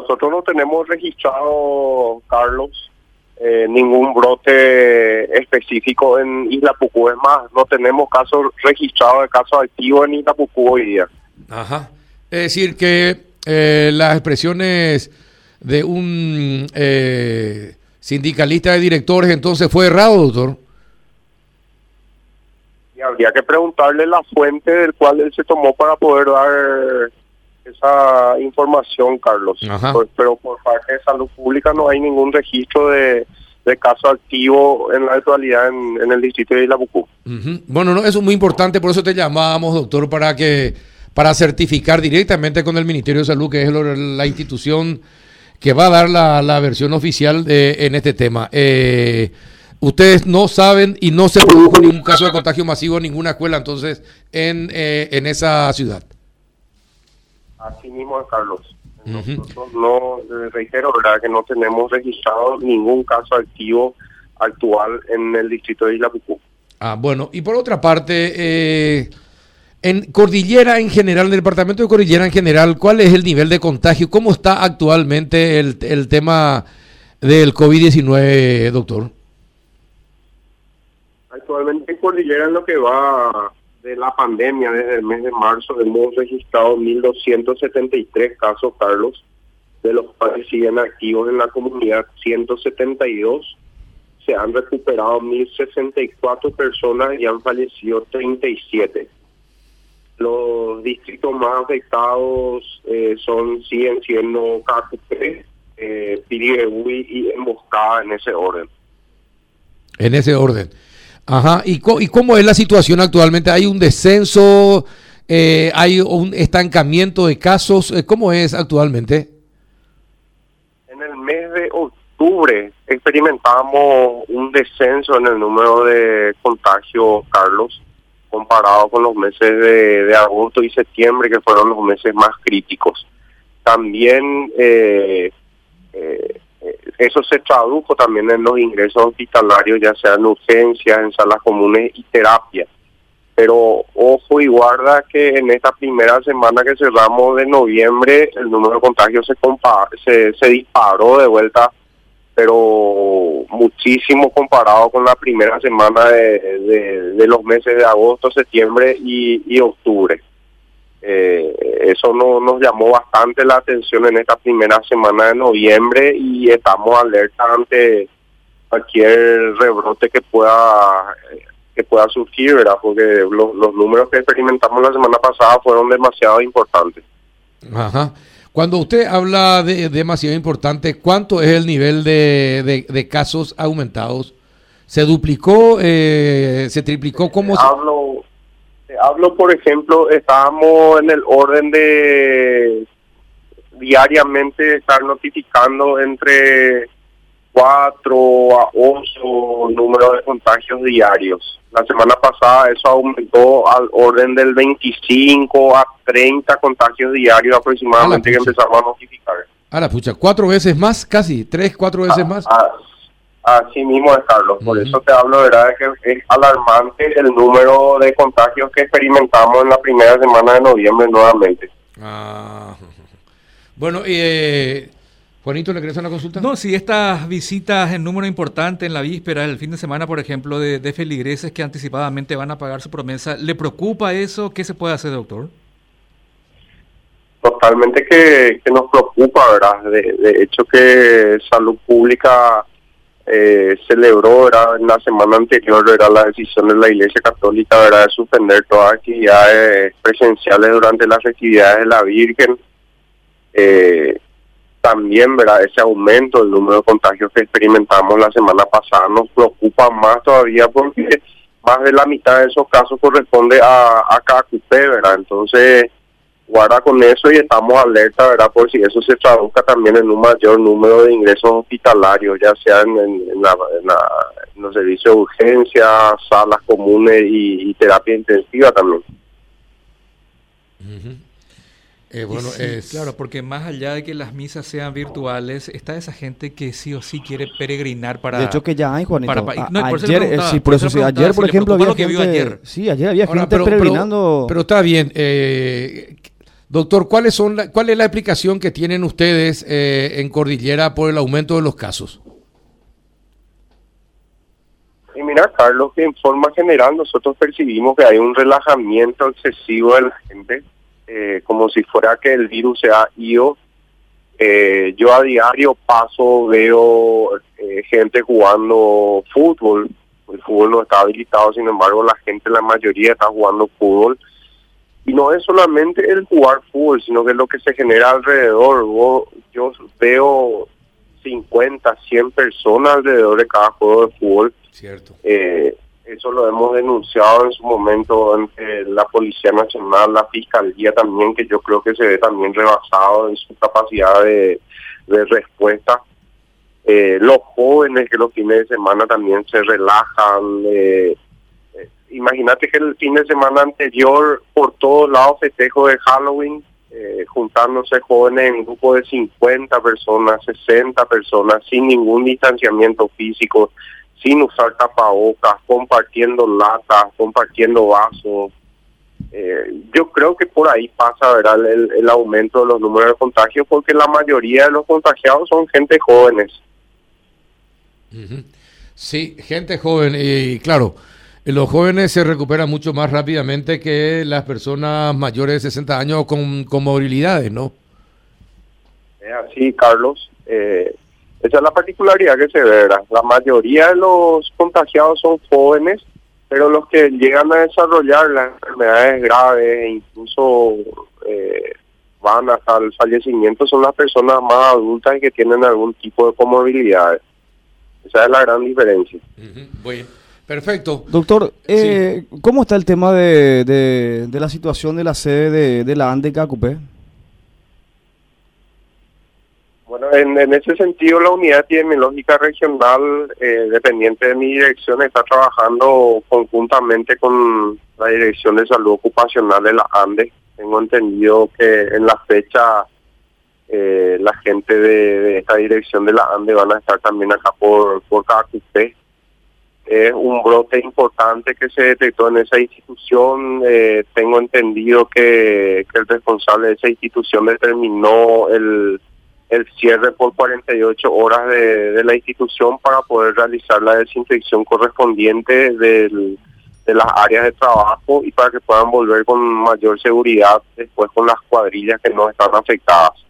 Nosotros no tenemos registrado, Carlos, eh, ningún brote específico en Isla Pucú. Es más, no tenemos casos registrados de casos activos en Isla Pucú hoy día. Ajá. Es decir, que eh, las expresiones de un eh, sindicalista de directores entonces fue errado, doctor. Y habría que preguntarle la fuente del cual él se tomó para poder dar esa información, Carlos. Pues, pero por parte de salud pública no hay ningún registro de, caso activo en la actualidad en, el distrito de Isla Bucú. Bueno, no, eso es muy importante, por eso te llamábamos, doctor, para que para certificar directamente con el Ministerio de Salud, que es la institución que va a dar la, la versión oficial de, en este tema. Eh, ustedes no saben y no se produjo ningún caso de contagio masivo en ninguna escuela entonces en, eh, en esa ciudad. Así mismo, Carlos. Nosotros no, reitero, ¿verdad? Que no tenemos registrado ningún caso activo actual en el distrito de Isla Pucú. Ah, bueno, y por otra parte, eh, en Cordillera en general, en el departamento de Cordillera en general, ¿cuál es el nivel de contagio? ¿Cómo está actualmente el, el tema del COVID-19, doctor? Actualmente en Cordillera en lo que va de la pandemia desde el mes de marzo hemos registrado 1.273 casos, Carlos, de los cuales siguen activos en la comunidad 172. Se han recuperado 1.064 personas y han fallecido 37. Los distritos más afectados eh, son siguen siendo Cacupé, eh, y Emboscada en ese orden. En ese orden. Ajá, ¿y, ¿y cómo es la situación actualmente? ¿Hay un descenso? Eh, ¿Hay un estancamiento de casos? Eh, ¿Cómo es actualmente? En el mes de octubre experimentamos un descenso en el número de contagios, Carlos, comparado con los meses de, agosto y septiembre, que fueron los meses más críticos. También eh, eh eso se tradujo también en los ingresos hospitalarios, ya sea en urgencias, en salas comunes y terapia. Pero ojo y guarda que en esta primera semana que cerramos de noviembre, el número de contagios se, se, disparó de vuelta, pero muchísimo comparado con la primera semana de, los meses de agosto, septiembre y octubre. Eh, eso no, nos llamó bastante la atención en esta primera semana de noviembre y estamos alerta ante cualquier rebrote que pueda que pueda surgir, ¿verdad? Porque los, números que experimentamos la semana pasada fueron demasiado importantes. Ajá. Cuando usted habla de demasiado importante, ¿cuánto es el nivel de, de, casos aumentados? ¿Se duplicó? Eh, ¿Se triplicó? ¿Cómo Hablo, hablo, por ejemplo, estábamos en el orden de diariamente estar notificando entre 4 a 8 números de contagios diarios. La semana pasada eso aumentó al orden del 25 a 30 contagios diarios aproximadamente que empezamos a notificar. A la pucha, cuatro veces más, casi, tres, cuatro veces ah, más. Ah, Así mismo es, Carlos. Por eso te hablo, ¿verdad?, de que es alarmante el número de contagios que experimentamos en la primera semana de noviembre nuevamente. Ah. Bueno, eh, Juanito, ¿le querés una consulta? No, si estas visitas en número importante en la víspera, el fin de semana, por ejemplo, de, de feligreses que anticipadamente van a pagar su promesa, ¿le preocupa eso? ¿Qué se puede hacer, doctor? Totalmente que, que nos preocupa, ¿verdad? De, de hecho que Salud Pública eh, celebró era, en la semana anterior era la decisión de la Iglesia Católica ¿verdad? de suspender todas actividades presenciales durante las actividades de la Virgen. Eh, también ¿verdad? ese aumento del número de contagios que experimentamos la semana pasada nos preocupa más todavía porque más de la mitad de esos casos corresponde a, a KQP, ¿verdad? Entonces, guarda con eso y estamos alerta, ¿verdad? Por si eso se traduzca también en un mayor número de ingresos hospitalarios, ya sea en, los servicios de urgencia, salas comunes y, terapia intensiva también. Eh, bueno, Claro, porque más allá de que las misas sean virtuales, está esa gente que sí o sí quiere peregrinar para... De hecho que ya hay, Juanito. ayer, eh, sí, por eso ayer, por ejemplo, había gente... Sí, ayer había gente peregrinando... Pero, está bien, eh, Doctor, ¿cuáles son ¿cuál es la explicación que tienen ustedes eh, en Cordillera por el aumento de los casos? Y mira, Carlos, que en forma general nosotros percibimos que hay un relajamiento excesivo de la gente, eh, como si fuera que el virus se ha ido. Eh, yo a diario paso, veo gente jugando fútbol, el fútbol no está habilitado, sin embargo la gente, la mayoría está jugando fútbol y no es solamente el jugar fútbol, sino que es lo que se genera alrededor. yo veo 50, 100 personas alrededor de cada juego de fútbol. Cierto. Eh, eso lo hemos denunciado en su momento ante la Policía Nacional, la Fiscalía también, que yo creo que se ve también rebasado en su capacidad de, respuesta. Eh, los jóvenes que los fines de semana también se relajan, eh, imagínate que el fin de semana anterior por todos lados festejo de Halloween, eh, juntándose jóvenes en grupo de 50 personas, 60 personas, sin ningún distanciamiento físico, sin usar tapabocas, compartiendo latas, compartiendo vasos. Eh, yo creo que por ahí pasa ¿verdad? El, aumento de los números de contagios porque la mayoría de los contagiados son gente jóvenes. Sí, gente joven y claro, los jóvenes se recuperan mucho más rápidamente que las personas mayores de 60 años con, con movilidades, ¿no? Es así, Carlos. Eh, esa es la particularidad que se ve, La mayoría de los contagiados son jóvenes, pero los que llegan a desarrollar las enfermedades graves e incluso eh, van hasta el fallecimiento son las personas más adultas y que tienen algún tipo de comorbilidades. Esa es la gran diferencia. Bueno. Perfecto. Doctor, eh, ¿cómo está el tema de, de, la situación de la sede de, la ANDECA CUPE? Bueno, en, ese sentido, la unidad epidemiológica regional, eh, dependiente de mi dirección, está trabajando conjuntamente con la Dirección de Salud Ocupacional de la ANDE. Tengo entendido que en la fecha eh, la gente de, esta dirección de la ANDE van a estar también acá por, por CACUPE es un brote importante que se detectó en esa institución. Eh, tengo entendido que, el responsable de esa institución determinó el, el cierre por 48 horas de, la institución para poder realizar la desinfección correspondiente de las áreas de trabajo y para que puedan volver con mayor seguridad después con las cuadrillas que no están afectadas.